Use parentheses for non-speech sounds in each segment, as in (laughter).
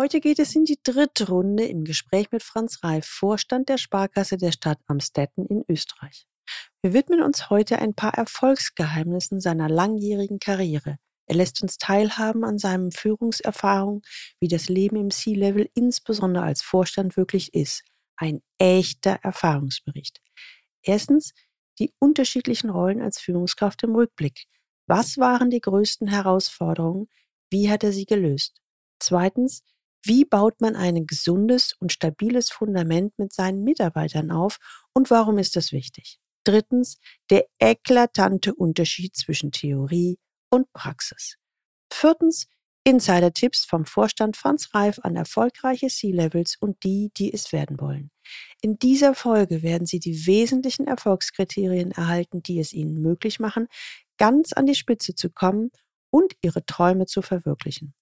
Heute geht es in die dritte Runde im Gespräch mit Franz Reif, Vorstand der Sparkasse der Stadt Amstetten in Österreich. Wir widmen uns heute ein paar Erfolgsgeheimnissen seiner langjährigen Karriere. Er lässt uns teilhaben an seinen Führungserfahrungen, wie das Leben im C-Level insbesondere als Vorstand wirklich ist. Ein echter Erfahrungsbericht. Erstens die unterschiedlichen Rollen als Führungskraft im Rückblick. Was waren die größten Herausforderungen? Wie hat er sie gelöst? Zweitens, wie baut man ein gesundes und stabiles Fundament mit seinen Mitarbeitern auf und warum ist das wichtig? Drittens, der eklatante Unterschied zwischen Theorie und Praxis. Viertens, Insider-Tipps vom Vorstand Franz Reif an erfolgreiche C-Levels und die, die es werden wollen. In dieser Folge werden Sie die wesentlichen Erfolgskriterien erhalten, die es Ihnen möglich machen, ganz an die Spitze zu kommen und Ihre Träume zu verwirklichen.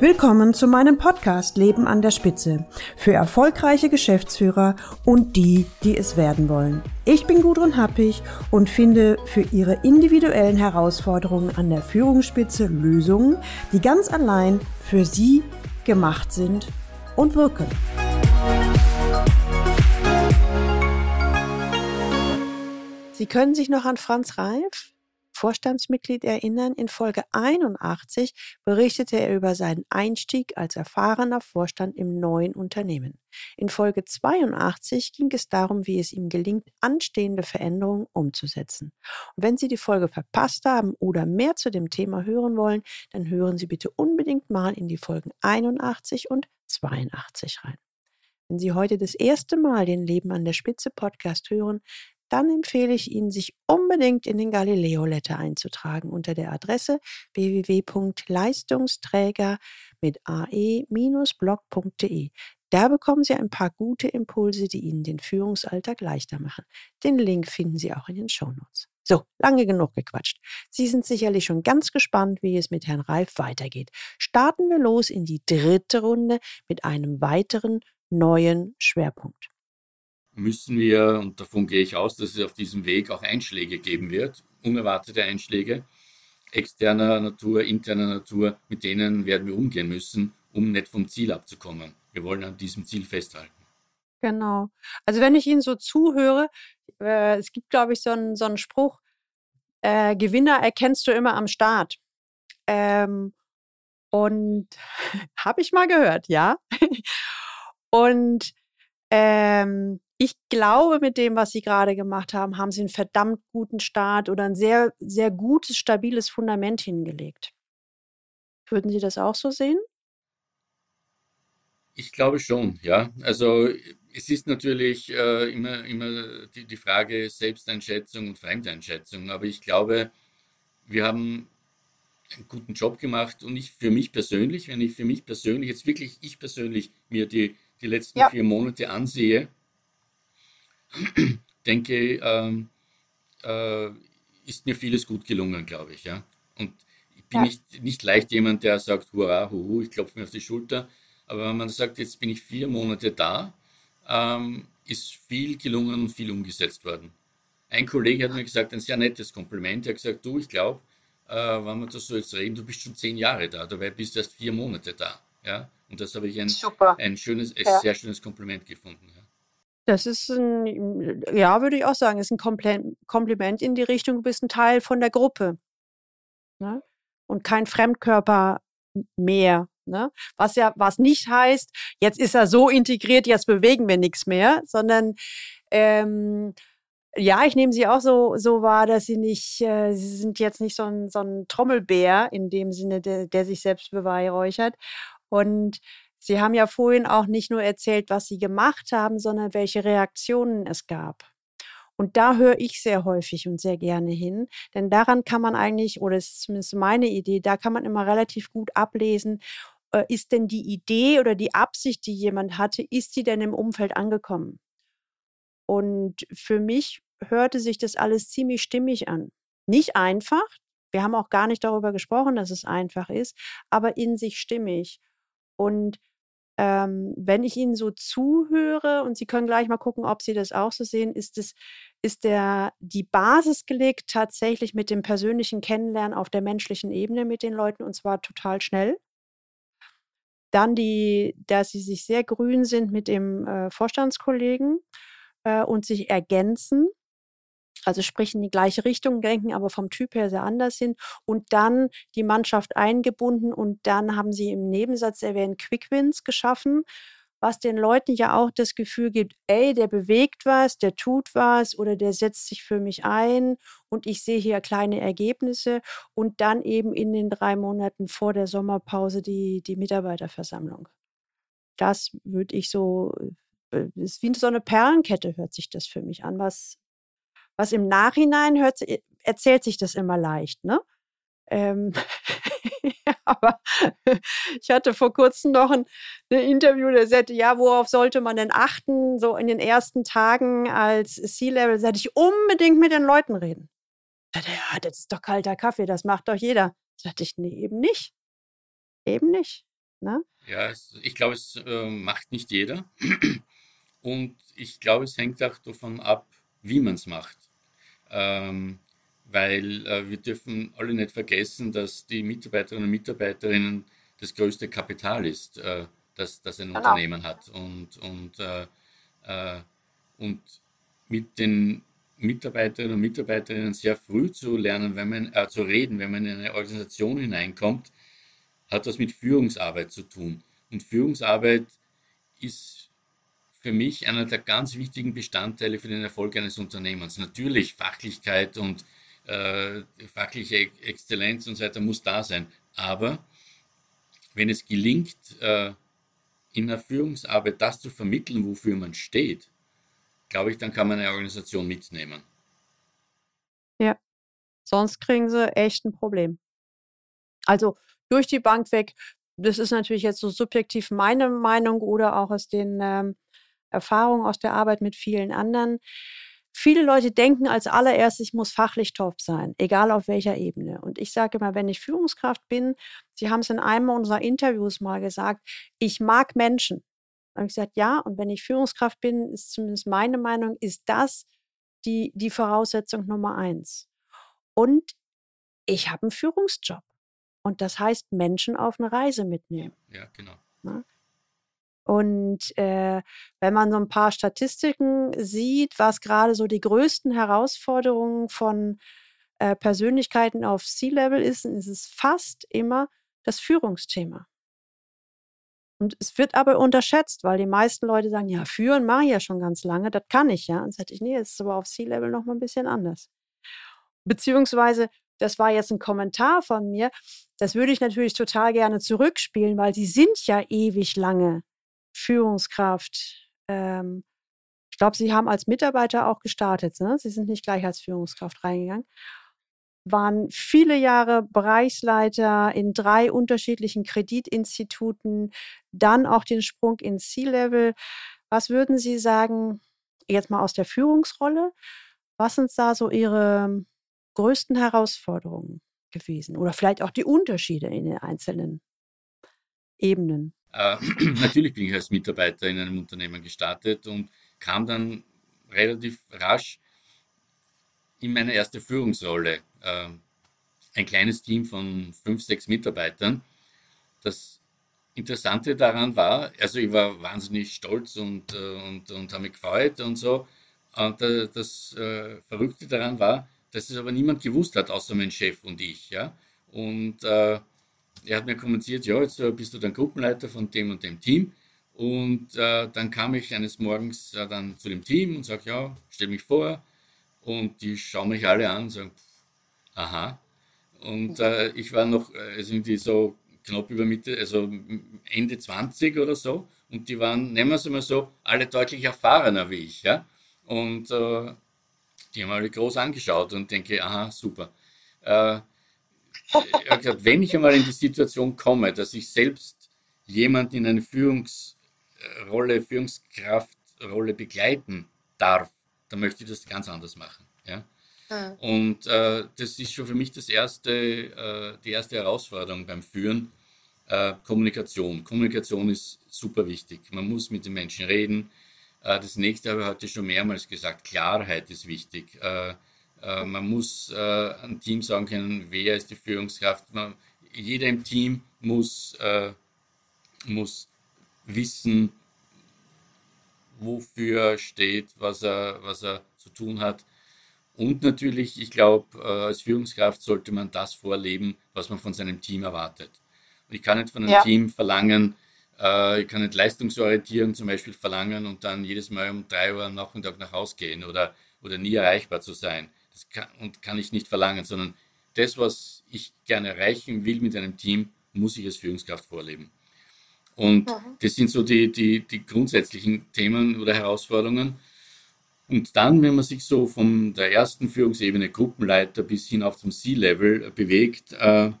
Willkommen zu meinem Podcast Leben an der Spitze für erfolgreiche Geschäftsführer und die, die es werden wollen. Ich bin Gudrun Happig und finde für Ihre individuellen Herausforderungen an der Führungsspitze Lösungen, die ganz allein für Sie gemacht sind und wirken. Sie können sich noch an Franz Reif, Vorstandsmitglied erinnern, in Folge 81 berichtete er über seinen Einstieg als erfahrener Vorstand im neuen Unternehmen. In Folge 82 ging es darum, wie es ihm gelingt, anstehende Veränderungen umzusetzen. Und wenn Sie die Folge verpasst haben oder mehr zu dem Thema hören wollen, dann hören Sie bitte unbedingt mal in die Folgen 81 und 82 rein. Wenn Sie heute das erste Mal den Leben an der Spitze Podcast hören, dann empfehle ich Ihnen, sich unbedingt in den Galileo Letter einzutragen unter der Adresse www.leistungsträger mit ae-blog.de. Da bekommen Sie ein paar gute Impulse, die Ihnen den Führungsalltag leichter machen. Den Link finden Sie auch in den Shownotes. So, lange genug gequatscht. Sie sind sicherlich schon ganz gespannt, wie es mit Herrn Reif weitergeht. Starten wir los in die dritte Runde mit einem weiteren neuen Schwerpunkt müssen wir, und davon gehe ich aus, dass es auf diesem Weg auch Einschläge geben wird, unerwartete Einschläge, externer Natur, interner Natur, mit denen werden wir umgehen müssen, um nicht vom Ziel abzukommen. Wir wollen an diesem Ziel festhalten. Genau. Also wenn ich Ihnen so zuhöre, äh, es gibt, glaube ich, so einen, so einen Spruch, äh, Gewinner erkennst du immer am Start. Ähm, und (laughs) habe ich mal gehört, ja. (laughs) und ähm, ich glaube, mit dem, was Sie gerade gemacht haben, haben Sie einen verdammt guten Start oder ein sehr, sehr gutes, stabiles Fundament hingelegt. Würden Sie das auch so sehen? Ich glaube schon, ja. Also es ist natürlich äh, immer, immer die, die Frage Selbsteinschätzung und Fremdeinschätzung, aber ich glaube, wir haben einen guten Job gemacht und ich für mich persönlich, wenn ich für mich persönlich, jetzt wirklich ich persönlich mir die, die letzten ja. vier Monate ansehe, denke, ähm, äh, ist mir vieles gut gelungen, glaube ich. Ja? Und ich bin ja. nicht, nicht leicht jemand, der sagt, hurra, huhu, ich klopfe mir auf die Schulter. Aber wenn man sagt, jetzt bin ich vier Monate da, ähm, ist viel gelungen und viel umgesetzt worden. Ein Kollege hat mir gesagt, ein sehr nettes Kompliment. Er hat gesagt, du, ich glaube, äh, wenn wir das so jetzt reden, du bist schon zehn Jahre da, dabei bist du erst vier Monate da. Ja? Und das habe ich ein, ein schönes, ja. sehr schönes Kompliment gefunden. Ja? Das ist ein, ja, würde ich auch sagen, ist ein Kompliment in die Richtung, du bist ein Teil von der Gruppe. Ne? Und kein Fremdkörper mehr. Ne? Was ja, was nicht heißt, jetzt ist er so integriert, jetzt bewegen wir nichts mehr, sondern ähm, ja, ich nehme sie auch so, so wahr, dass sie nicht, äh, sie sind jetzt nicht so ein, so ein Trommelbär in dem Sinne, der, der sich selbst beweihräuchert. Und Sie haben ja vorhin auch nicht nur erzählt, was Sie gemacht haben, sondern welche Reaktionen es gab. Und da höre ich sehr häufig und sehr gerne hin, denn daran kann man eigentlich, oder es ist zumindest meine Idee, da kann man immer relativ gut ablesen, äh, ist denn die Idee oder die Absicht, die jemand hatte, ist die denn im Umfeld angekommen? Und für mich hörte sich das alles ziemlich stimmig an. Nicht einfach, wir haben auch gar nicht darüber gesprochen, dass es einfach ist, aber in sich stimmig. Und ähm, wenn ich Ihnen so zuhöre, und Sie können gleich mal gucken, ob Sie das auch so sehen, ist, es, ist der, die Basis gelegt tatsächlich mit dem persönlichen Kennenlernen auf der menschlichen Ebene mit den Leuten und zwar total schnell. dann die, dass sie sich sehr grün sind mit dem äh, Vorstandskollegen äh, und sich ergänzen. Also sprich in die gleiche Richtung denken, aber vom Typ her sehr anders sind. Und dann die Mannschaft eingebunden und dann haben sie im Nebensatz erwähnt Quick Wins geschaffen was den Leuten ja auch das Gefühl gibt, ey, der bewegt was, der tut was oder der setzt sich für mich ein und ich sehe hier kleine Ergebnisse und dann eben in den drei Monaten vor der Sommerpause die, die Mitarbeiterversammlung. Das würde ich so, äh, ist wie so eine Perlenkette hört sich das für mich an, was, was im Nachhinein hört, erzählt sich das immer leicht, ne? Ähm, (laughs) aber (laughs) ich hatte vor kurzem noch ein, ein, Interview, der sagte, ja, worauf sollte man denn achten, so in den ersten Tagen als C-Level, sagte ich, unbedingt mit den Leuten reden. Sagte, ja, das ist doch kalter Kaffee, das macht doch jeder. Sagte ich, nee, eben nicht. Eben nicht. Ne? Ja, ich glaube, es äh, macht nicht jeder. (clears throat) Und ich glaube, es hängt auch davon ab, wie man es macht. Ähm, weil äh, wir dürfen alle nicht vergessen, dass die Mitarbeiterinnen und Mitarbeiterinnen das größte Kapital ist, äh, das, das ein genau. Unternehmen hat. Und, und, äh, äh, und mit den Mitarbeiterinnen und Mitarbeiterinnen sehr früh zu lernen, wenn man, äh, zu reden, wenn man in eine Organisation hineinkommt, hat das mit Führungsarbeit zu tun. Und Führungsarbeit ist für mich einer der ganz wichtigen Bestandteile für den Erfolg eines Unternehmens. Natürlich Fachlichkeit und äh, fachliche Exzellenz und so weiter muss da sein. Aber wenn es gelingt, äh, in der Führungsarbeit das zu vermitteln, wofür man steht, glaube ich, dann kann man eine Organisation mitnehmen. Ja, sonst kriegen sie echt ein Problem. Also durch die Bank weg, das ist natürlich jetzt so subjektiv meine Meinung oder auch aus den ähm, Erfahrungen aus der Arbeit mit vielen anderen. Viele Leute denken als allererstes, ich muss fachlich top sein, egal auf welcher Ebene. Und ich sage immer, wenn ich Führungskraft bin, Sie haben es in einem unserer Interviews mal gesagt, ich mag Menschen. Da habe ich gesagt, ja, und wenn ich Führungskraft bin, ist zumindest meine Meinung, ist das die, die Voraussetzung Nummer eins. Und ich habe einen Führungsjob. Und das heißt, Menschen auf eine Reise mitnehmen. Ja, genau. Na? Und äh, wenn man so ein paar Statistiken sieht, was gerade so die größten Herausforderungen von äh, Persönlichkeiten auf C-Level ist, ist es fast immer das Führungsthema. Und es wird aber unterschätzt, weil die meisten Leute sagen, ja, führen mache ich ja schon ganz lange, das kann ich ja. Und sage ich, nee, es ist aber auf C-Level noch mal ein bisschen anders. Beziehungsweise, das war jetzt ein Kommentar von mir, das würde ich natürlich total gerne zurückspielen, weil sie sind ja ewig lange Führungskraft. Ähm, ich glaube, Sie haben als Mitarbeiter auch gestartet. Ne? Sie sind nicht gleich als Führungskraft reingegangen. Waren viele Jahre Bereichsleiter in drei unterschiedlichen Kreditinstituten, dann auch den Sprung in C-Level. Was würden Sie sagen, jetzt mal aus der Führungsrolle? Was sind da so Ihre größten Herausforderungen gewesen? Oder vielleicht auch die Unterschiede in den einzelnen Ebenen? Äh, (clears throat) natürlich bin ich als Mitarbeiter in einem Unternehmen gestartet und kam dann relativ rasch in meine erste Führungsrolle. Äh, ein kleines Team von fünf, sechs Mitarbeitern. Das Interessante daran war, also ich war wahnsinnig stolz und, äh, und, und habe mich gefreut und so. Und äh, das äh, Verrückte daran war, dass es aber niemand gewusst hat, außer mein Chef und ich. Ja? Und äh, er hat mir kommentiert, ja, jetzt äh, bist du dann Gruppenleiter von dem und dem Team. Und äh, dann kam ich eines Morgens äh, dann zu dem Team und sage, ja, stell mich vor. Und die schauen mich alle an und sagen, pff, aha. Und äh, ich war noch also irgendwie so knapp über Mitte, also Ende 20 oder so. Und die waren, nennen wir es mal so, alle deutlich erfahrener wie ich. Ja? Und äh, die haben alle groß angeschaut und denke, aha, super. Äh, er hat gesagt, wenn ich einmal in die Situation komme, dass ich selbst jemand in eine Führungsrolle, Führungskraftrolle begleiten darf, dann möchte ich das ganz anders machen. Ja? Mhm. Und äh, das ist schon für mich das erste, äh, die erste Herausforderung beim Führen. Äh, Kommunikation. Kommunikation ist super wichtig. Man muss mit den Menschen reden. Äh, das nächste habe ich heute schon mehrmals gesagt. Klarheit ist wichtig. Äh, äh, man muss äh, ein Team sagen können, wer ist die Führungskraft. Man, jeder im Team muss äh, muss wissen, wofür er steht, was er, was er zu tun hat. Und natürlich, ich glaube, äh, als Führungskraft sollte man das vorleben, was man von seinem Team erwartet. Und ich kann nicht von einem ja. Team verlangen, äh, ich kann nicht Leistungsorientierung zum Beispiel verlangen und dann jedes Mal um drei Uhr am Nachmittag nach Hause gehen oder, oder nie erreichbar zu sein. Das kann, und kann ich nicht verlangen, sondern das, was ich gerne erreichen will mit einem Team, muss ich als Führungskraft vorleben. Und mhm. das sind so die, die, die grundsätzlichen Themen oder Herausforderungen. Und dann, wenn man sich so von der ersten Führungsebene Gruppenleiter bis hin auf zum C-Level bewegt, äh,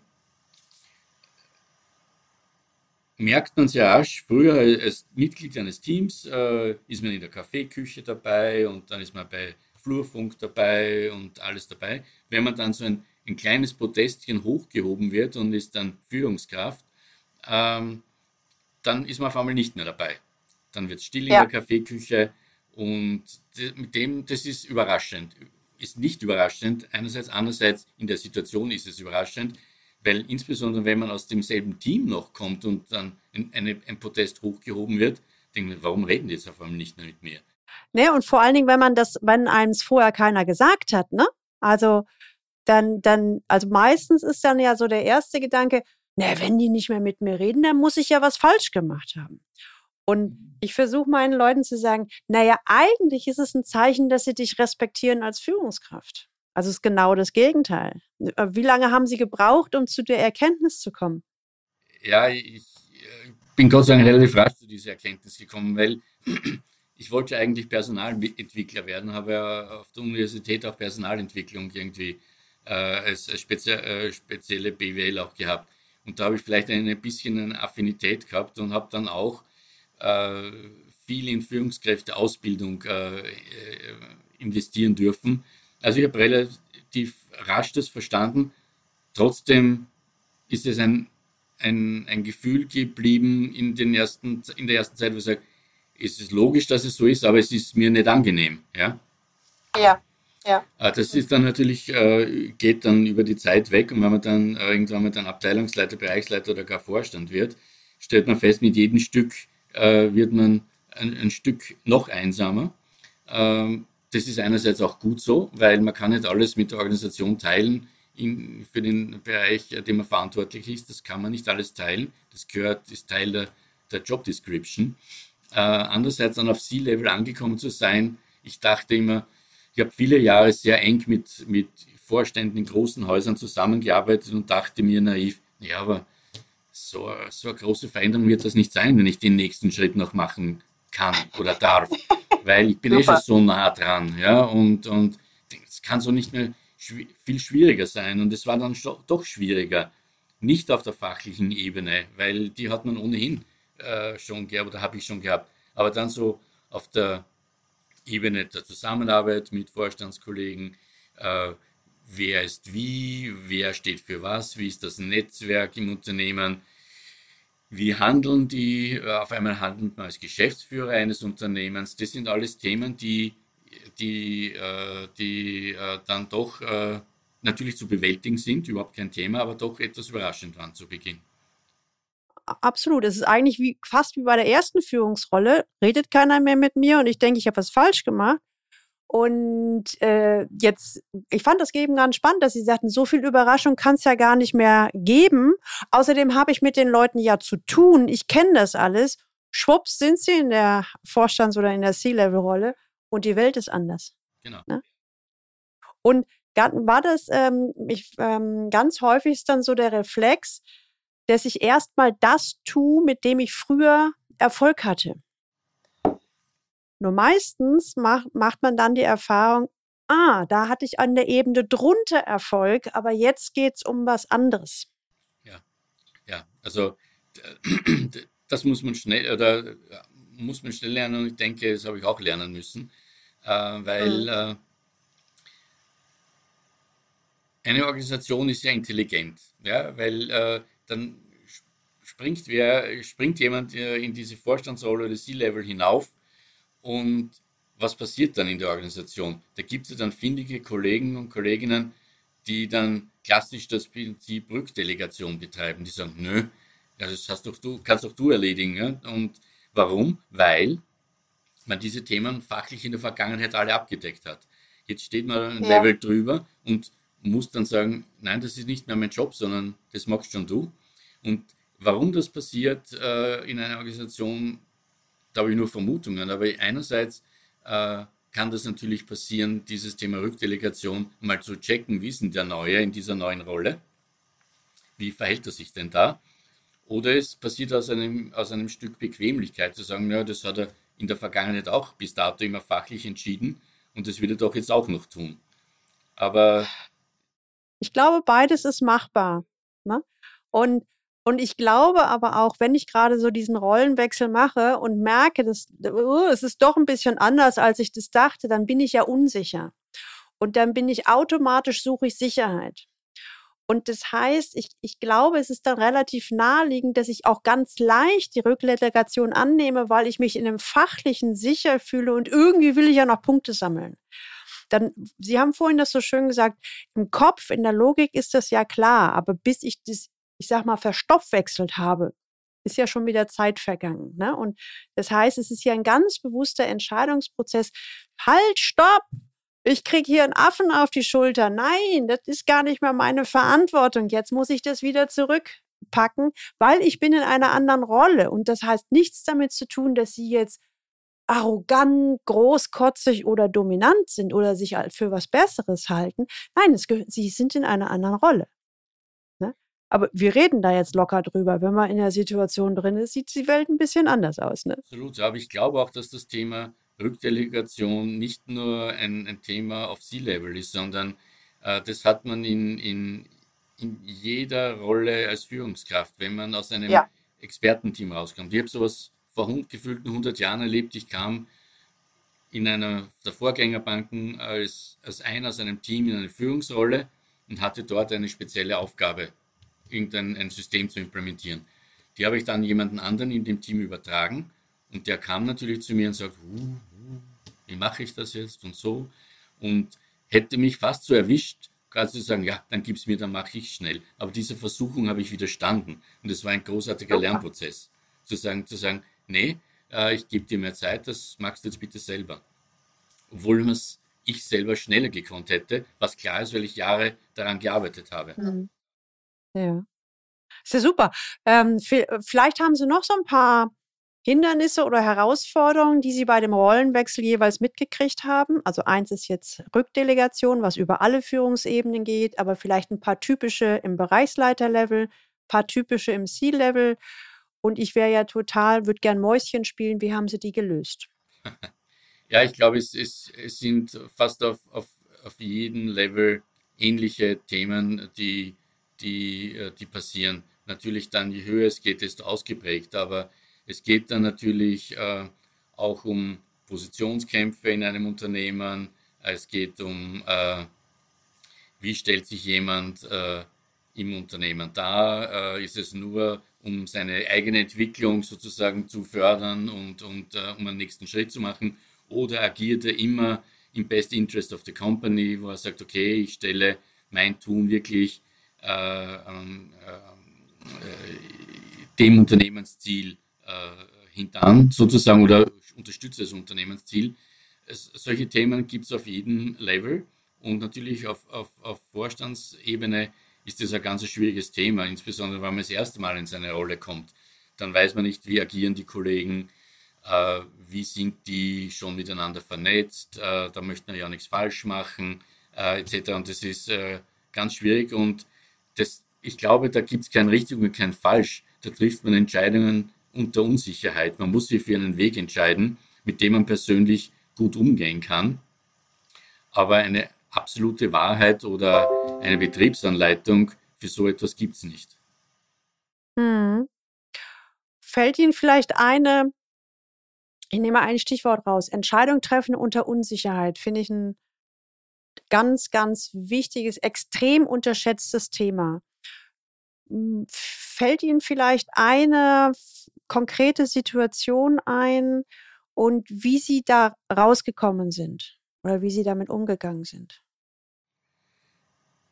merkt man sehr rasch, früher als Mitglied eines Teams äh, ist man in der Kaffeeküche dabei und dann ist man bei Flurfunk dabei und alles dabei. Wenn man dann so ein, ein kleines Protestchen hochgehoben wird und ist dann Führungskraft, ähm, dann ist man auf einmal nicht mehr dabei. Dann wird es still in ja. der Kaffeeküche und mit dem, das ist überraschend. Ist nicht überraschend, einerseits, andererseits in der Situation ist es überraschend, weil insbesondere wenn man aus demselben Team noch kommt und dann ein, eine, ein Protest hochgehoben wird, denkt man, warum reden die jetzt auf einmal nicht mehr mit mir? Ne, und vor allen Dingen, wenn man das, wenn einem es vorher keiner gesagt hat, ne? Also dann, dann, also meistens ist dann ja so der erste Gedanke, na, wenn die nicht mehr mit mir reden, dann muss ich ja was falsch gemacht haben. Und mhm. ich versuche meinen Leuten zu sagen, naja, eigentlich ist es ein Zeichen, dass sie dich respektieren als Führungskraft. Also es ist genau das Gegenteil. Äh, wie lange haben sie gebraucht, um zu der Erkenntnis zu kommen? Ja, ich äh, bin Gott sei Dank relativ rasch zu dieser Erkenntnis gekommen, weil ich wollte eigentlich Personalentwickler werden, habe ja auf der Universität auch Personalentwicklung irgendwie äh, als, spezie äh, spezielle BWL auch gehabt. Und da habe ich vielleicht ein bisschen eine Affinität gehabt und habe dann auch äh, viel in Führungskräfteausbildung äh, äh, investieren dürfen. Also ich habe relativ rasch das verstanden. Trotzdem ist es ein, ein, ein Gefühl geblieben in, den ersten, in der ersten Zeit, wo ich sage, es ist logisch, dass es so ist, aber es ist mir nicht angenehm. Ja. Ja. Ja. Ah, das ist dann natürlich, äh, geht dann über die Zeit weg und wenn man dann äh, irgendwann mal dann Abteilungsleiter, Bereichsleiter oder gar Vorstand wird, stellt man fest, mit jedem Stück äh, wird man ein, ein, Stück noch einsamer. Ähm, das ist einerseits auch gut so, weil man kann nicht alles mit der Organisation teilen in, für den Bereich, den man verantwortlich ist. Das kann man nicht alles teilen. Das gehört, ist Teil der, der Job Description. Äh, andererseits dann auf C-Level angekommen zu sein, ich dachte immer, ich habe viele Jahre sehr eng mit, mit Vorständen in großen Häusern zusammengearbeitet und dachte mir naiv, ja, aber so, so eine große Veränderung wird das nicht sein, wenn ich den nächsten Schritt noch machen kann oder darf, (laughs) weil ich bin eh schon so nah dran, ja, und, und es kann so nicht mehr schw viel schwieriger sein. Und es war dann doch schwieriger, nicht auf der fachlichen Ebene, weil die hat man ohnehin äh, schon gehabt oder habe ich schon gehabt, aber dann so auf der Ebene der Zusammenarbeit mit Vorstandskollegen. Äh, wer ist wie, wer steht für was, wie ist das Netzwerk im Unternehmen, wie handeln die, äh, auf einmal handelt man als Geschäftsführer eines Unternehmens. Das sind alles Themen, die, die, äh, die äh, dann doch äh, natürlich zu bewältigen sind, überhaupt kein Thema, aber doch etwas überraschend waren zu Beginn absolut. Es ist eigentlich wie, fast wie bei der ersten Führungsrolle. Redet keiner mehr mit mir und ich denke, ich habe was falsch gemacht. Und äh, jetzt, ich fand das eben ganz spannend, dass Sie sagten, so viel Überraschung kann es ja gar nicht mehr geben. Außerdem habe ich mit den Leuten ja zu tun. Ich kenne das alles. Schwupps sind sie in der Vorstands- oder in der C-Level-Rolle und die Welt ist anders. Genau. Ne? Und war das ähm, ich, ähm, ganz häufig ist dann so der Reflex, dass ich erstmal das tue, mit dem ich früher Erfolg hatte. Nur meistens macht, macht man dann die Erfahrung, ah, da hatte ich an der Ebene drunter Erfolg, aber jetzt geht es um was anderes. Ja, ja, also das muss man schnell oder muss man schnell lernen und ich denke, das habe ich auch lernen müssen, äh, weil mhm. äh, eine Organisation ist ja intelligent, ja, weil äh, dann springt, wer, springt jemand äh, in diese Vorstandsrolle oder C-Level hinauf und was passiert dann in der Organisation? Da gibt es dann findige Kollegen und Kolleginnen, die dann klassisch das Prinzip Rückdelegation betreiben. Die sagen, nö, das hast doch du, kannst doch du erledigen. Ja? Und warum? Weil man diese Themen fachlich in der Vergangenheit alle abgedeckt hat. Jetzt steht man ein ja. Level drüber und muss dann sagen, nein, das ist nicht mehr mein Job, sondern das machst schon du. Und warum das passiert äh, in einer Organisation, da habe ich nur Vermutungen. Aber einerseits äh, kann das natürlich passieren, dieses Thema Rückdelegation mal zu checken, wie ist denn der Neue in dieser neuen Rolle? Wie verhält er sich denn da? Oder es passiert aus einem, aus einem Stück Bequemlichkeit zu sagen, ja, das hat er in der Vergangenheit auch bis dato immer fachlich entschieden und das wird er doch jetzt auch noch tun. Aber ich glaube, beides ist machbar. Ne? Und, und ich glaube aber auch, wenn ich gerade so diesen Rollenwechsel mache und merke, dass uh, es ist doch ein bisschen anders, als ich das dachte, dann bin ich ja unsicher. Und dann bin ich automatisch, suche ich Sicherheit. Und das heißt, ich, ich glaube, es ist dann relativ naheliegend, dass ich auch ganz leicht die Rückdelegation annehme, weil ich mich in einem fachlichen sicher fühle und irgendwie will ich ja noch Punkte sammeln. Dann, Sie haben vorhin das so schön gesagt, im Kopf, in der Logik ist das ja klar, aber bis ich das, ich sag mal, verstoffwechselt habe, ist ja schon wieder Zeit vergangen. Ne? Und das heißt, es ist ja ein ganz bewusster Entscheidungsprozess. Halt, stopp! ich kriege hier einen Affen auf die Schulter. Nein, das ist gar nicht mehr meine Verantwortung. Jetzt muss ich das wieder zurückpacken, weil ich bin in einer anderen Rolle. Und das heißt nichts damit zu tun, dass Sie jetzt arrogant, großkotzig oder dominant sind oder sich für was Besseres halten. Nein, es, Sie sind in einer anderen Rolle. Ne? Aber wir reden da jetzt locker drüber. Wenn man in der Situation drin ist, sieht die Welt ein bisschen anders aus. Ne? Absolut, aber ich glaube auch, dass das Thema Rückdelegation nicht nur ein, ein Thema auf C-Level ist, sondern äh, das hat man in, in, in jeder Rolle als Führungskraft, wenn man aus einem ja. Expertenteam rauskommt. Ich habe sowas vor gefühlten 100 Jahren erlebt. Ich kam in einer der Vorgängerbanken als, als einer aus einem Team in eine Führungsrolle und hatte dort eine spezielle Aufgabe, irgendein ein System zu implementieren. Die habe ich dann jemanden anderen in dem Team übertragen und der kam natürlich zu mir und sagt, uh, wie mache ich das jetzt und so. Und hätte mich fast so erwischt, gerade zu sagen, ja, dann gib es mir, dann mache ich schnell. Aber dieser Versuchung habe ich widerstanden. Und es war ein großartiger Lernprozess. Zu sagen, zu sagen, nee, äh, ich gebe dir mehr Zeit, das magst du jetzt bitte selber. Obwohl es ich selber schneller gekonnt hätte, was klar ist, weil ich Jahre daran gearbeitet habe. Mhm. Ja. Ist ja super. Ähm, vielleicht haben Sie noch so ein paar Hindernisse oder Herausforderungen, die Sie bei dem Rollenwechsel jeweils mitgekriegt haben? Also eins ist jetzt Rückdelegation, was über alle Führungsebenen geht, aber vielleicht ein paar typische im Bereichsleiterlevel, ein paar typische im C-Level. Und ich wäre ja total, würde gern Mäuschen spielen. Wie haben Sie die gelöst? (laughs) Ja, ich glaube, es, es, es sind fast auf, auf, auf jedem Level ähnliche Themen, die, die, äh, die passieren. Natürlich dann, je höher es geht, desto ausgeprägt, aber es geht dann natürlich äh, auch um Positionskämpfe in einem Unternehmen. Es geht um, äh, wie stellt sich jemand äh, im Unternehmen dar? Äh, ist es nur, um seine eigene Entwicklung sozusagen zu fördern und, und äh, um einen nächsten Schritt zu machen? Oder agiert er immer im Best Interest of the Company, wo er sagt, okay, ich stelle mein Tun wirklich äh, ähm, dem Unternehmensziel äh, hintan sozusagen oder unterstütze das Unternehmensziel. Es, solche Themen gibt es auf jedem Level und natürlich auf, auf, auf Vorstandsebene ist das ein ganz schwieriges Thema, insbesondere wenn man das erste Mal in seine Rolle kommt. Dann weiß man nicht, wie agieren die Kollegen, äh, wie sind die schon miteinander vernetzt, äh, da möchte man ja nichts falsch machen, äh, etc. Und das ist äh, ganz schwierig und das, ich glaube, da gibt es kein richtig und kein falsch. Da trifft man Entscheidungen unter Unsicherheit. Man muss sich für einen Weg entscheiden, mit dem man persönlich gut umgehen kann. Aber eine absolute Wahrheit oder eine Betriebsanleitung für so etwas gibt es nicht. Hm. Fällt Ihnen vielleicht eine, ich nehme ein Stichwort raus, Entscheidung treffen unter Unsicherheit, finde ich ein ganz, ganz wichtiges, extrem unterschätztes Thema. Hm, fällt Ihnen vielleicht eine konkrete Situation ein und wie Sie da rausgekommen sind oder wie Sie damit umgegangen sind?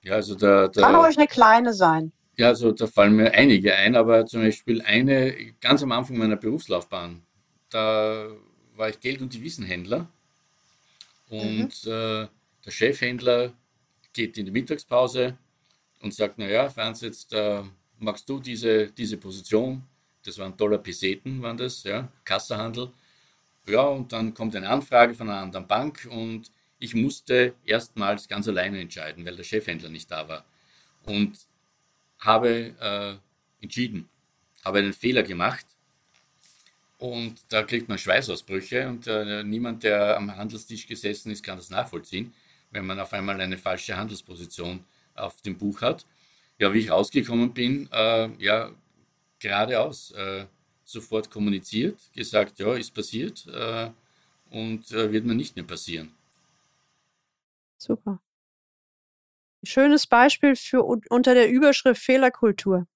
Ja, also da, da Kann ruhig eine kleine sein. Ja, also da fallen mir einige ein, aber zum Beispiel eine ganz am Anfang meiner Berufslaufbahn, da war ich Geld- und Devisenhändler Mhm. und äh, der Chefhändler geht in die Mittagspause und sagt, naja, Franz, jetzt äh, magst du diese, diese Position, das waren Dollar Peseten, waren das, ja, Kassahandel. Ja, und dann kommt eine Anfrage von einer anderen Bank und ich musste erstmals ganz alleine entscheiden, weil der Chefhändler nicht da war. Und habe äh, entschieden, habe einen Fehler gemacht und da kriegt man Schweißausbrüche und äh, niemand, der am Handelstisch gesessen ist, kann das nachvollziehen, wenn man auf einmal eine falsche Handelsposition auf dem Buch hat. Ja, wie ich rausgekommen bin, äh, ja, geradeaus, äh, sofort kommuniziert, gesagt, ja, ist passiert äh, und äh, wird mir nicht mehr passieren. Super. Schönes Beispiel für un unter der Überschrift Fehlerkultur.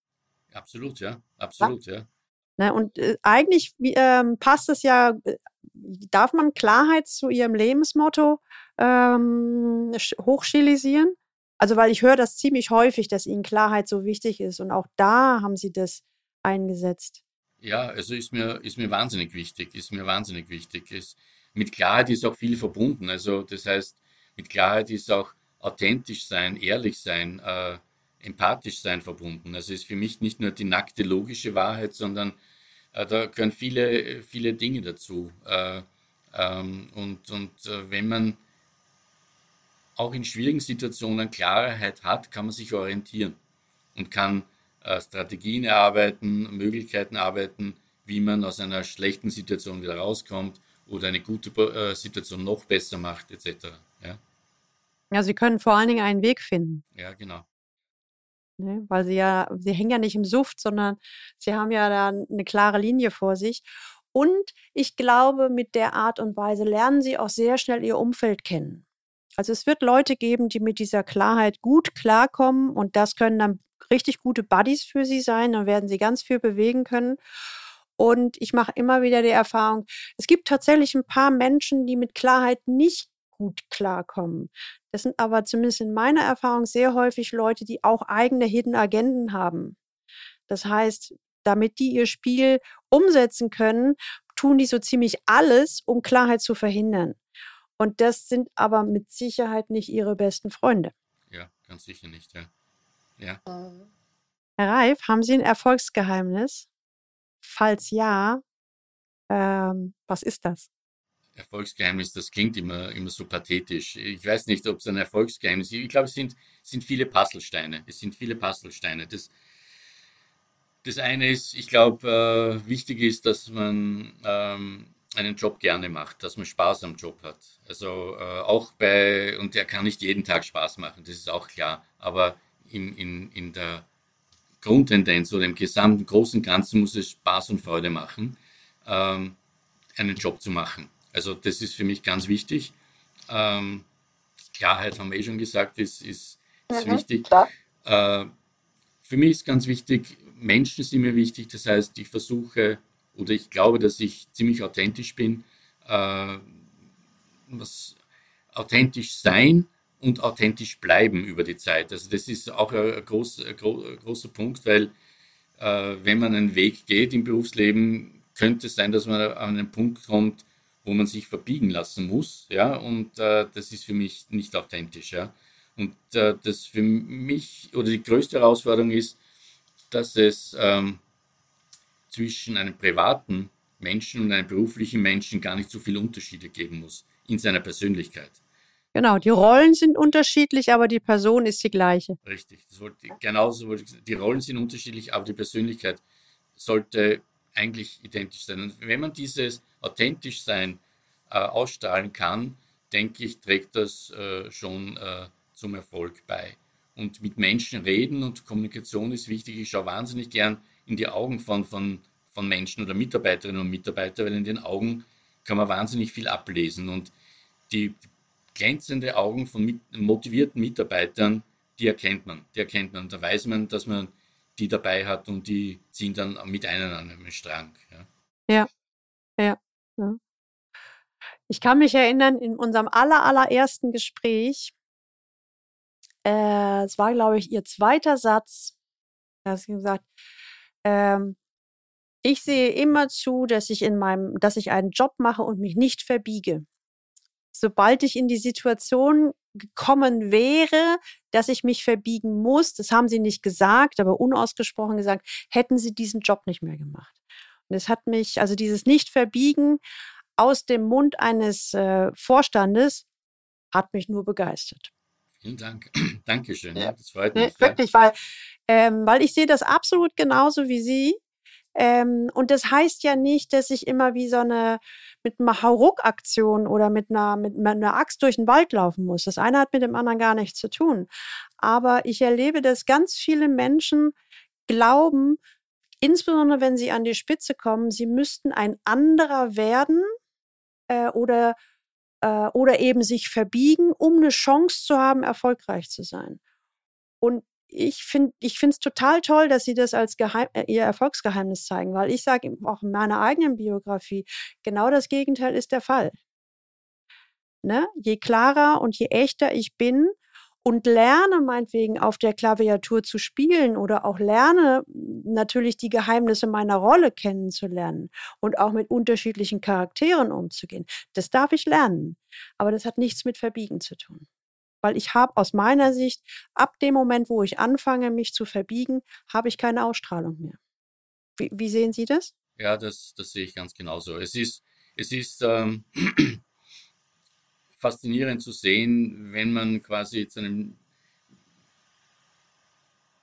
Absolut, ja, Ja. absolut, ja. Ne, und äh, eigentlich wie, ähm, passt es ja, äh, darf man Klarheit zu Ihrem Lebensmotto ähm, hochstilisieren? Also, weil ich höre das ziemlich häufig, dass Ihnen Klarheit so wichtig ist und auch da haben Sie das eingesetzt. Ja, also ist mir, ist mir wahnsinnig wichtig, ist mir wahnsinnig wichtig. Es, mit Klarheit ist auch viel verbunden. Also das heißt, mit Klarheit ist auch authentisch sein, ehrlich sein, äh, empathisch sein verbunden. Also ist für mich nicht nur die nackte logische Wahrheit, sondern äh, da gehören viele, viele Dinge dazu. Äh, ähm, und und äh, wenn man auch in schwierigen Situationen Klarheit hat, kann man sich orientieren und kann äh, Strategien erarbeiten, Möglichkeiten arbeiten, wie man aus einer schlechten Situation wieder rauskommt oder eine gute äh, Situation noch besser macht, etc. Ja, Sie können vor allen Dingen einen Weg finden, ja, genau. ne? Weil Sie ja, Sie hängen ja nicht im Suft, sondern Sie haben ja da eine klare Linie vor sich. Und ich glaube, mit der Art und Weise lernen Sie auch sehr schnell Ihr Umfeld kennen. Also es wird Leute geben, die mit dieser Klarheit gut klarkommen und das können dann richtig gute Buddies für Sie sein. Dann werden Sie ganz viel bewegen können. Und ich mache immer wieder die Erfahrung, es gibt tatsächlich ein paar Menschen, die mit Klarheit nicht gut klarkommen. Das sind aber zumindest in meiner Erfahrung sehr häufig Leute, die auch eigene Hidden Agenden haben. Das heißt, damit die ihr Spiel umsetzen können, tun die so ziemlich alles, um Klarheit zu verhindern. Und das sind aber mit Sicherheit nicht ihre besten Freunde. Ja, ganz sicher nicht, ja. Ja. Herr Reif, haben Sie ein Erfolgsgeheimnis? Falls ja, ähm, was ist das? Erfolgsgeheimnis, das klingt immer, immer so pathetisch. Ich weiß nicht, ob es ein Erfolgsgeheimnis ist. Ich glaube, es sind, sind viele Puzzlesteine. Es sind viele Puzzlesteine. Das, das eine ist, ich glaube, äh, wichtig ist, dass man ähm, einen Job gerne macht, dass man Spaß am Job hat. Also äh, auch bei, und der kann nicht jeden Tag Spaß machen, das ist auch klar. Aber in, in, in der Grundtendenz oder im gesamten großen Ganzen muss es Spaß und Freude machen, ähm, einen Job zu machen. Also das ist für mich ganz wichtig. Ähm, Klarheit, haben wir eh schon gesagt, ist, ist, ist Mhm, wichtig. Äh, für mich ist ganz wichtig, Menschen sind mir wichtig. Das heißt, ich versuche oder ich glaube, dass ich ziemlich authentisch bin. Äh, was authentisch sein und authentisch bleiben über die Zeit. Also das ist auch ein, groß, ein, gro ein großer Punkt, weil äh, wenn man einen Weg geht im Berufsleben, könnte es sein, dass man an einen Punkt kommt, wo man sich verbiegen lassen muss, ja, und äh, das ist für mich nicht authentisch, ja. Und äh, das für mich oder die größte Herausforderung ist, dass es ähm, zwischen einem privaten Menschen und einem beruflichen Menschen gar nicht so viele Unterschiede geben muss in seiner Persönlichkeit. Genau, die Rollen sind unterschiedlich, aber die Person ist die gleiche. Richtig, das wollte, genauso wollte ich, die Rollen sind unterschiedlich, aber die Persönlichkeit sollte eigentlich identisch sein. Und wenn man dieses authentisch sein äh, ausstrahlen kann, denke ich, trägt das äh, schon äh, zum Erfolg bei. Und mit Menschen reden und Kommunikation ist wichtig. Ich schaue wahnsinnig gern in die Augen von, von, von Menschen oder Mitarbeiterinnen und Mitarbeitern, weil in den Augen kann man wahnsinnig viel ablesen. Und die glänzende Augen von mit, motivierten Mitarbeitern, die erkennt man. Die erkennt man. Da weiß man, dass man die dabei hat und die ziehen dann mit einem an einem Strang. Ja. Ja, ja. ja. Ich kann mich erinnern, in unserem aller, allerersten Gespräch, äh, es war, glaube ich, Ihr zweiter Satz, Da hat sie gesagt, ähm, ich sehe immer zu, dass ich in meinem, dass ich einen Job mache und mich nicht verbiege. Sobald ich in die Situation gekommen wäre, dass ich mich verbiegen muss, das haben sie nicht gesagt, aber unausgesprochen gesagt, hätten sie diesen Job nicht mehr gemacht. Es hat mich, also dieses Nicht-Verbiegen aus dem Mund eines äh, Vorstandes, hat mich nur begeistert. Vielen Dank. (clears throat) Dankeschön. Ja. Das freut mich. Nee, wirklich, weil, ähm, weil ich sehe das absolut genauso wie Sie. Ähm, und das heißt ja nicht, dass ich immer wie so eine mit einer Hauruck-Aktion oder mit einer, mit einer Axt durch den Wald laufen muss. Das eine hat mit dem anderen gar nichts zu tun. Aber ich erlebe, dass ganz viele Menschen glauben, insbesondere wenn sie an die Spitze kommen, sie müssten ein anderer werden äh, oder, äh, oder eben sich verbiegen, um eine Chance zu haben, erfolgreich zu sein. Und ich finde ich es total toll, dass Sie das als Geheim, äh, Ihr Erfolgsgeheimnis zeigen, weil ich sage auch in meiner eigenen Biografie, genau das Gegenteil ist der Fall. Ne? Je klarer und je echter ich bin und lerne meinetwegen auf der Klaviatur zu spielen oder auch lerne natürlich die Geheimnisse meiner Rolle kennenzulernen und auch mit unterschiedlichen Charakteren umzugehen. Das darf ich lernen, aber das hat nichts mit Verbiegen zu tun weil ich habe aus meiner Sicht ab dem Moment, wo ich anfange, mich zu verbiegen, habe ich keine Ausstrahlung mehr. Wie, wie sehen Sie das? Ja, das, das sehe ich ganz genauso. Es ist, es ist ähm, faszinierend zu sehen, wenn man quasi zu einem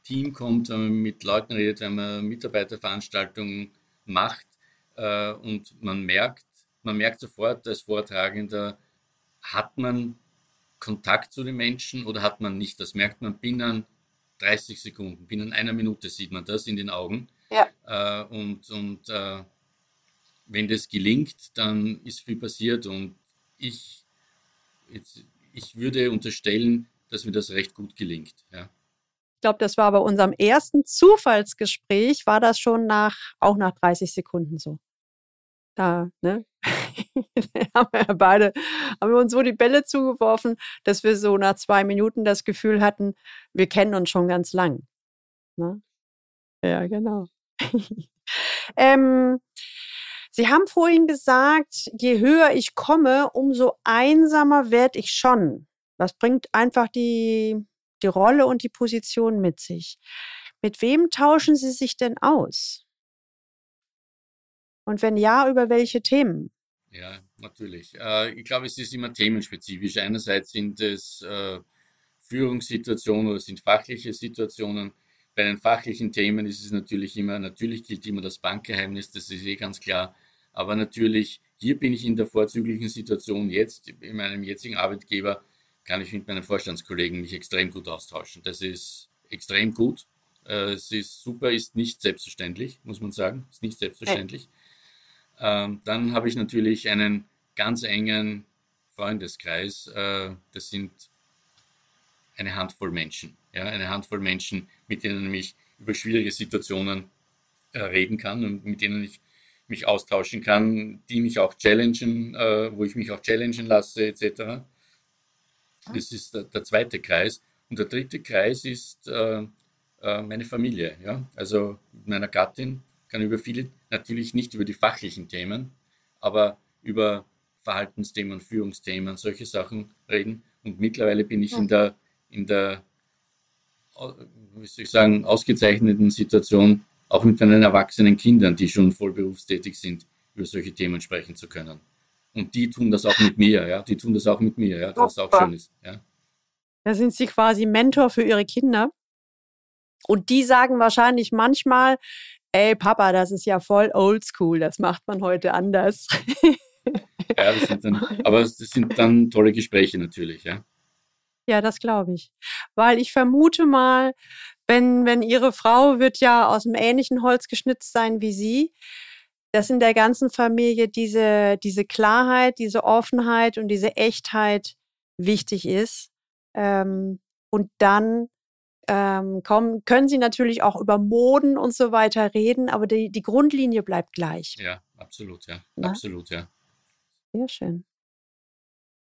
Team kommt, wenn man mit Leuten redet, wenn man Mitarbeiterveranstaltungen macht äh, und man merkt, man merkt sofort als Vortragender, hat man Kontakt zu den Menschen oder hat man nicht? Das merkt man binnen 30 Sekunden, binnen einer Minute sieht man das in den Augen. Ja. Äh, und und äh, wenn das gelingt, dann ist viel passiert und ich, jetzt, ich würde unterstellen, dass mir das recht gut gelingt. Ja. Ich glaube, das war bei unserem ersten Zufallsgespräch, war das schon nach, auch nach 30 Sekunden so. Da, ne? (laughs) haben wir beide, haben wir uns so die Bälle zugeworfen, dass wir so nach zwei Minuten das Gefühl hatten, wir kennen uns schon ganz lang. Ne? Ja, genau. (laughs) ähm, Sie haben vorhin gesagt, je höher ich komme, umso einsamer werde ich schon. Das bringt einfach die, die Rolle und die Position mit sich. Mit wem tauschen Sie sich denn aus? Und wenn ja, über welche Themen? Ja, natürlich. Äh, ich glaube, es ist immer themenspezifisch. Einerseits sind es äh, Führungssituationen oder sind fachliche Situationen. Bei den fachlichen Themen ist es natürlich immer, natürlich gilt immer das Bankgeheimnis, das ist eh ganz klar. Aber natürlich, hier bin ich in der vorzüglichen Situation jetzt, in meinem jetzigen Arbeitgeber, kann ich mit meinen Vorstandskollegen mich extrem gut austauschen. Das ist extrem gut. Äh, es ist super, ist nicht selbstverständlich, muss man sagen. Ist nicht selbstverständlich. Ja. Ähm, dann habe ich natürlich einen ganz engen Freundeskreis. Äh, das sind eine Handvoll Menschen. Ja, eine Handvoll Menschen, mit denen ich über schwierige Situationen äh, reden kann und mit denen ich mich austauschen kann, die mich auch challengen, äh, wo ich mich auch challengen lasse, etc. Das ist der, der, zweite Kreis. Und der dritte Kreis ist äh, äh meine Familie. Ja? Also mit meiner Gattin, kann über viele, natürlich nicht über die fachlichen Themen, aber über Verhaltensthemen, Führungsthemen, solche Sachen reden. Und mittlerweile bin ich in der, in der, wie soll ich sagen, ausgezeichneten Situation, auch mit meinen erwachsenen Kindern, die schon voll berufstätig sind, über solche Themen sprechen zu können. Und die tun das auch mit mir, ja. Die tun das auch mit mir, ja, was auch schön ist, ja. Da sind Sie quasi Mentor für Ihre Kinder. Und die sagen wahrscheinlich manchmal, ey Papa, das ist ja voll oldschool, das macht man heute anders. (laughs) ja, das sind dann, aber das sind dann tolle Gespräche natürlich, ja. Ja, das glaube ich. Weil ich vermute mal, wenn, wenn Ihre Frau wird ja aus einem ähnlichen Holz geschnitzt sein wie Sie, dass in der ganzen Familie diese, diese Klarheit, diese Offenheit und diese Echtheit wichtig ist. Ähm, und dann ähm, kommen, können Sie natürlich auch über Moden und so weiter reden, aber die, die Grundlinie bleibt gleich. Ja, absolut, ja. Na? Absolut, ja. Sehr schön.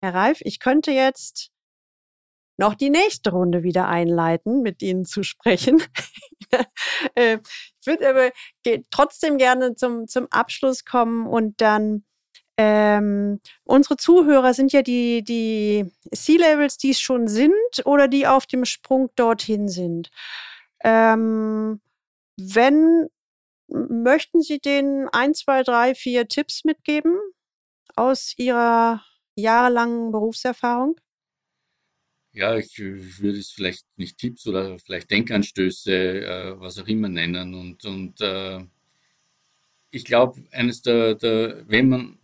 Herr Reif, ich könnte jetzt noch die nächste Runde wieder einleiten, mit Ihnen zu sprechen. (laughs) Äh, ich würde aber trotzdem gerne zum, zum Abschluss kommen und dann ähm, unsere Zuhörer sind ja die, die C-Levels, die es schon sind oder die auf dem Sprung dorthin sind. Ähm, wenn möchten Sie denen ein, zwei, drei, vier Tipps mitgeben aus Ihrer jahrelangen Berufserfahrung? Ja, ich würde es vielleicht nicht Tipps oder vielleicht Denkanstöße, äh, was auch immer nennen. Und, und äh, ich glaube, eines der, der, wenn man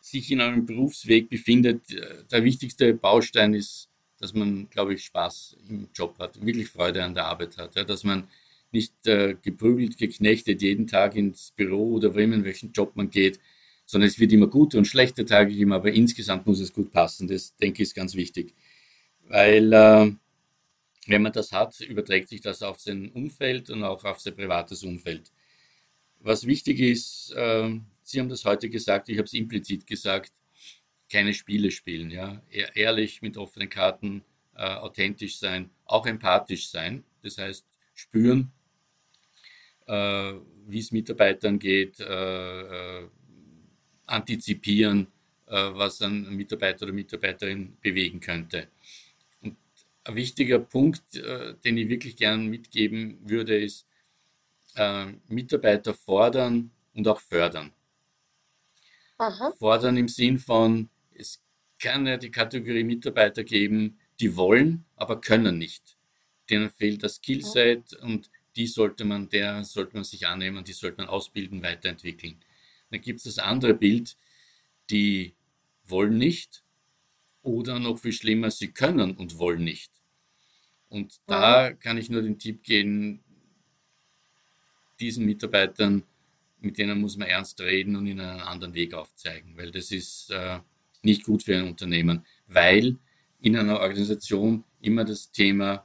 sich in einem Berufsweg befindet, äh, der wichtigste Baustein ist, dass man, glaube ich, Spaß im Job hat, wirklich Freude an der Arbeit hat, ja, dass man nicht äh, geprügelt, geknechtet jeden Tag ins Büro oder wo immer in welchen Job man geht, sondern es wird immer gute und schlechte Tage geben, aber insgesamt muss es gut passen. Das, denke ich, ist ganz wichtig. Weil, äh, wenn man das hat, überträgt sich das auf sein Umfeld und auch auf sein privates Umfeld. Was wichtig ist, äh, Sie haben das heute gesagt, ich habe es implizit gesagt, keine Spiele spielen, ja. Ehrlich mit offenen Karten, äh, authentisch sein, auch empathisch sein, das heißt spüren, äh, wie es Mitarbeitern geht, äh, äh antizipieren, äh, was ein Mitarbeiter oder Mitarbeiterin bewegen könnte. Und ein wichtiger Punkt, äh, den ich wirklich gern mitgeben würde, ist, äh, Mitarbeiter fordern und auch fördern. Aha. Fordern im Sinn von, es kann ja die Kategorie Mitarbeiter geben, die wollen, aber können nicht. Denen fehlt das Skillset und die sollte man, der sollte man sich annehmen, die sollte man ausbilden, weiterentwickeln. Dann gibt es das andere Bild, die wollen nicht oder noch viel schlimmer, sie können und wollen nicht. Und da kann ich nur den Tipp geben, diesen Mitarbeitern, mit denen muss man ernst reden und ihnen einen anderen Weg aufzeigen, weil das ist äh, nicht gut für ein Unternehmen, weil in einer Organisation immer das Thema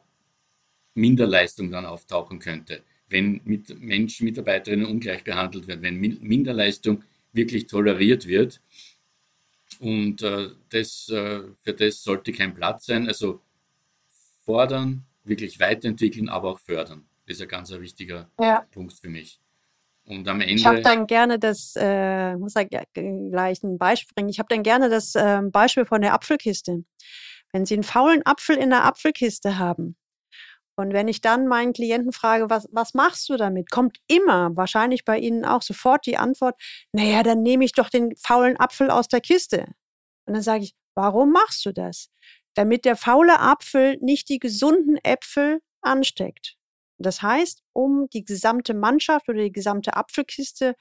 Minderleistung dann auftauchen könnte wenn mit Menschen, Mitarbeiterinnen ungleich behandelt werden, wenn Minderleistung wirklich toleriert wird. Und äh, das, äh, für das sollte kein Platz sein. Also fordern, wirklich weiterentwickeln, aber auch fördern. Das ist ein ganz ein wichtiger ja. Punkt für mich. Und am Ende. Ich habe dann gerne das, äh, muss ich gleich ein Beispiel bringen. Ich habe dann gerne das äh, Beispiel von der Apfelkiste. Wenn Sie einen faulen Apfel in der Apfelkiste haben, und wenn ich dann meinen Klienten frage, was, was machst du damit, kommt immer, wahrscheinlich bei Ihnen auch sofort die Antwort, naja, dann nehme ich doch den faulen Apfel aus der Kiste. Und dann sage ich, warum machst du das? Damit der faule Apfel nicht die gesunden Äpfel ansteckt. Das heißt, um die gesamte Mannschaft oder die gesamte Apfelkiste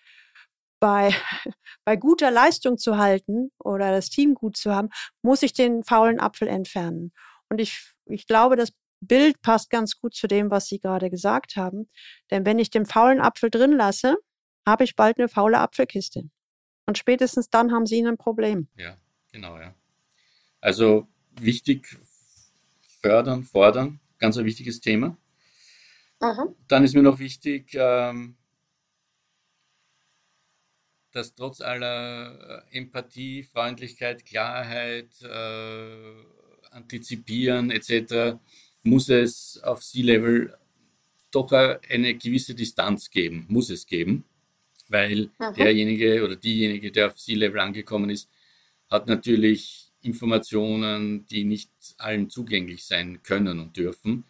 bei, (laughs) bei guter Leistung zu halten oder das Team gut zu haben, muss ich den faulen Apfel entfernen. Und ich, ich glaube, das Bild passt ganz gut zu dem, was Sie gerade gesagt haben. Denn wenn ich den faulen Apfel drin lasse, habe ich bald eine faule Apfelkiste. Und spätestens dann haben Sie ein Problem. Ja, genau, ja. Also wichtig, fördern, fordern, ganz ein wichtiges Thema. Mhm. Dann ist mir noch wichtig, ähm, dass trotz aller äh, Empathie, Freundlichkeit, Klarheit, äh, Antizipieren etc muss es auf Sea-Level doch eine gewisse Distanz geben, muss es geben, weil Aha. derjenige oder diejenige, der auf Sea-Level angekommen ist, hat natürlich Informationen, die nicht allen zugänglich sein können und dürfen.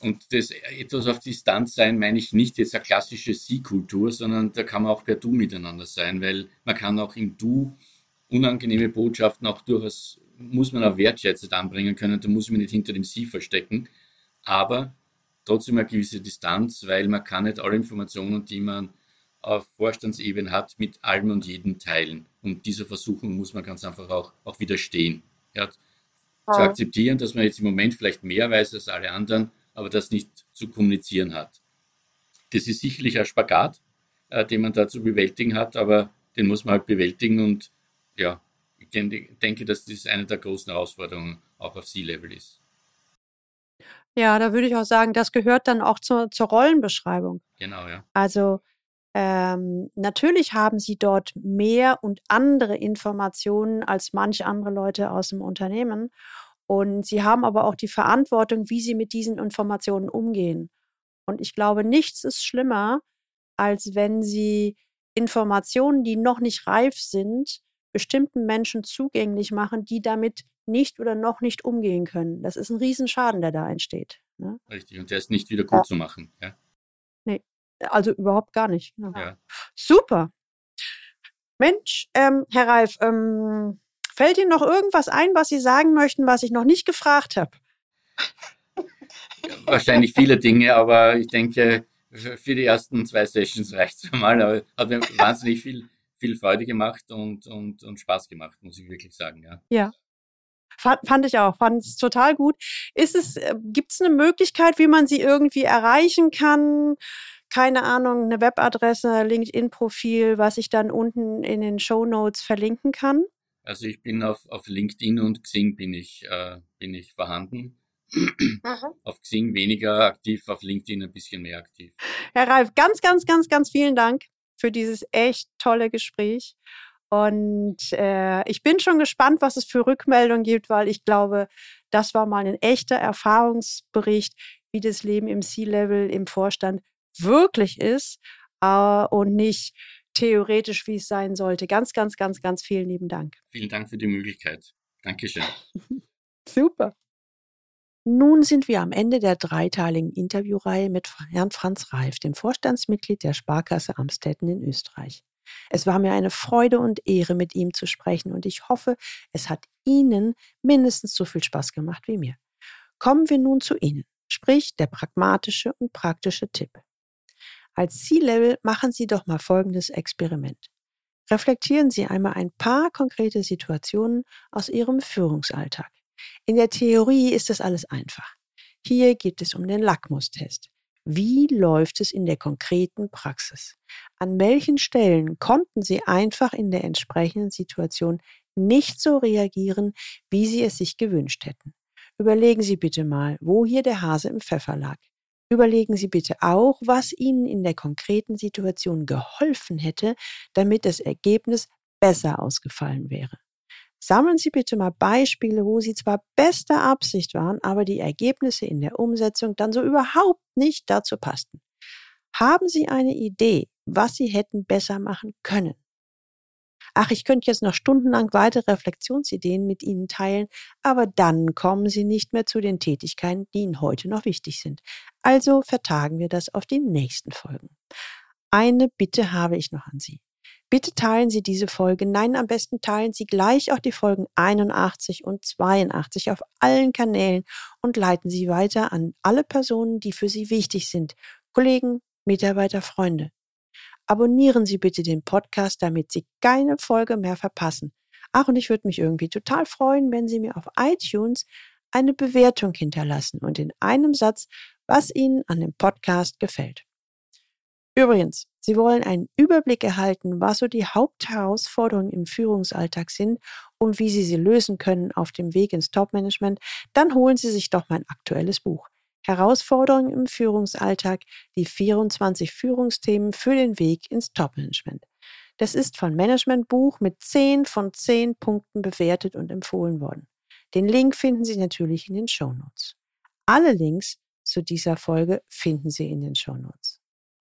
Und das etwas auf Distanz sein, meine ich nicht jetzt eine klassische Sie-Kultur, sondern da kann man auch per Du miteinander sein, weil man kann auch im Du unangenehme Botschaften auch durchaus muss man auch wertschätzend anbringen können, da muss man nicht hinter dem Sie verstecken, aber trotzdem eine gewisse Distanz, weil man kann nicht alle Informationen, die man auf Vorstandsebene hat, mit allem und jedem teilen. Und dieser Versuchung muss man ganz einfach auch, auch widerstehen. Ja, zu akzeptieren, dass man jetzt im Moment vielleicht mehr weiß als alle anderen, aber das nicht zu kommunizieren hat. Das ist sicherlich ein Spagat, äh, den man da zu bewältigen hat, aber den muss man halt bewältigen und ja, denke, dass das eine der großen Herausforderungen auch auf C-Level ist. Ja, da würde ich auch sagen, das gehört dann auch zur, zur Rollenbeschreibung. Genau, ja. Also Ähm, natürlich haben sie dort mehr und andere Informationen als manche andere Leute aus dem Unternehmen. Und sie haben aber auch die Verantwortung, wie sie mit diesen Informationen umgehen. Und ich glaube, nichts ist schlimmer, als wenn sie Informationen, die noch nicht reif sind, bestimmten Menschen zugänglich machen, die damit nicht oder noch nicht umgehen können. Das ist ein Riesenschaden, der da entsteht. Ne? Richtig, und der ist nicht wieder gut ja. zu machen. Ja? Nee, also überhaupt gar nicht. Ne? Ja. Super. Mensch, ähm, Herr Reif, ähm, fällt Ihnen noch irgendwas ein, was Sie sagen möchten, was ich noch nicht gefragt habe? (laughs) Wahrscheinlich viele Dinge, aber ich denke, für die ersten zwei Sessions reicht es mal. Aber hat mir wahnsinnig viel, viel Freude gemacht und, und, und Spaß gemacht, muss ich wirklich sagen. Ja. ja. Fand, ich auch, fand es total gut. Ist es, äh, gibt es eine Möglichkeit, wie man sie irgendwie erreichen kann? Keine Ahnung, eine Webadresse, LinkedIn-Profil, was ich dann unten in den Show Notes verlinken kann? Also ich bin auf, auf LinkedIn und Xing bin ich, äh, bin ich vorhanden. Mhm. Auf Xing weniger aktiv, auf LinkedIn ein bisschen mehr aktiv. Herr Ralf, ganz, ganz, ganz, ganz vielen Dank für dieses echt tolle Gespräch. Und äh, ich bin schon gespannt, was es für Rückmeldungen gibt, weil ich glaube, das war mal ein echter Erfahrungsbericht, wie das Leben im C-Level im Vorstand wirklich ist äh, und nicht theoretisch, wie es sein sollte. Ganz, ganz, ganz, ganz vielen lieben Dank. Vielen Dank für die Möglichkeit. Dankeschön. (laughs) Super. Nun sind wir am Ende der dreiteiligen Interviewreihe mit Herrn Franz Reif, dem Vorstandsmitglied der Sparkasse Amstetten in Österreich. Es war mir eine Freude und Ehre, mit ihm zu sprechen und ich hoffe, es hat Ihnen mindestens so viel Spaß gemacht wie mir. Kommen wir nun zu Ihnen, sprich der pragmatische und praktische Tipp. Als C-Level machen Sie doch mal folgendes Experiment. Reflektieren Sie einmal ein paar konkrete Situationen aus Ihrem Führungsalltag. In der Theorie ist das alles einfach. Hier geht es um den Lackmustest. Wie läuft es in der konkreten Praxis? An welchen Stellen konnten Sie einfach in der entsprechenden Situation nicht so reagieren, wie Sie es sich gewünscht hätten? Überlegen Sie bitte mal, wo hier der Hase im Pfeffer lag. Überlegen Sie bitte auch, was Ihnen in der konkreten Situation geholfen hätte, damit das Ergebnis besser ausgefallen wäre. Sammeln Sie bitte mal Beispiele, wo Sie zwar bester Absicht waren, aber die Ergebnisse in der Umsetzung dann so überhaupt nicht dazu passten. Haben Sie eine Idee, was Sie hätten besser machen können? Ach, ich könnte jetzt noch stundenlang weitere Reflexionsideen mit Ihnen teilen, aber dann kommen Sie nicht mehr zu den Tätigkeiten, die Ihnen heute noch wichtig sind. Also vertagen wir das auf die nächsten Folgen. Eine Bitte habe ich noch an Sie. Bitte teilen Sie diese Folge. Nein, am besten teilen Sie gleich auch die Folgen 81 und 82 auf allen Kanälen und leiten Sie weiter an alle Personen, die für Sie wichtig sind. Kollegen, Mitarbeiter, Freunde. Abonnieren Sie bitte den Podcast, damit Sie keine Folge mehr verpassen. Ach, und ich würde mich irgendwie total freuen, wenn Sie mir auf iTunes eine Bewertung hinterlassen und in einem Satz, was Ihnen an dem Podcast gefällt. Übrigens, Sie wollen einen Überblick erhalten, was so die Hauptherausforderungen im Führungsalltag sind und wie Sie sie lösen können auf dem Weg ins Topmanagement, dann holen Sie sich doch mein aktuelles Buch. Herausforderungen im Führungsalltag, die 24 Führungsthemen für den Weg ins Topmanagement. Das ist von Managementbuch mit 10 von 10 Punkten bewertet und empfohlen worden. Den Link finden Sie natürlich in den Show Notes. Alle Links zu dieser Folge finden Sie in den Show Notes.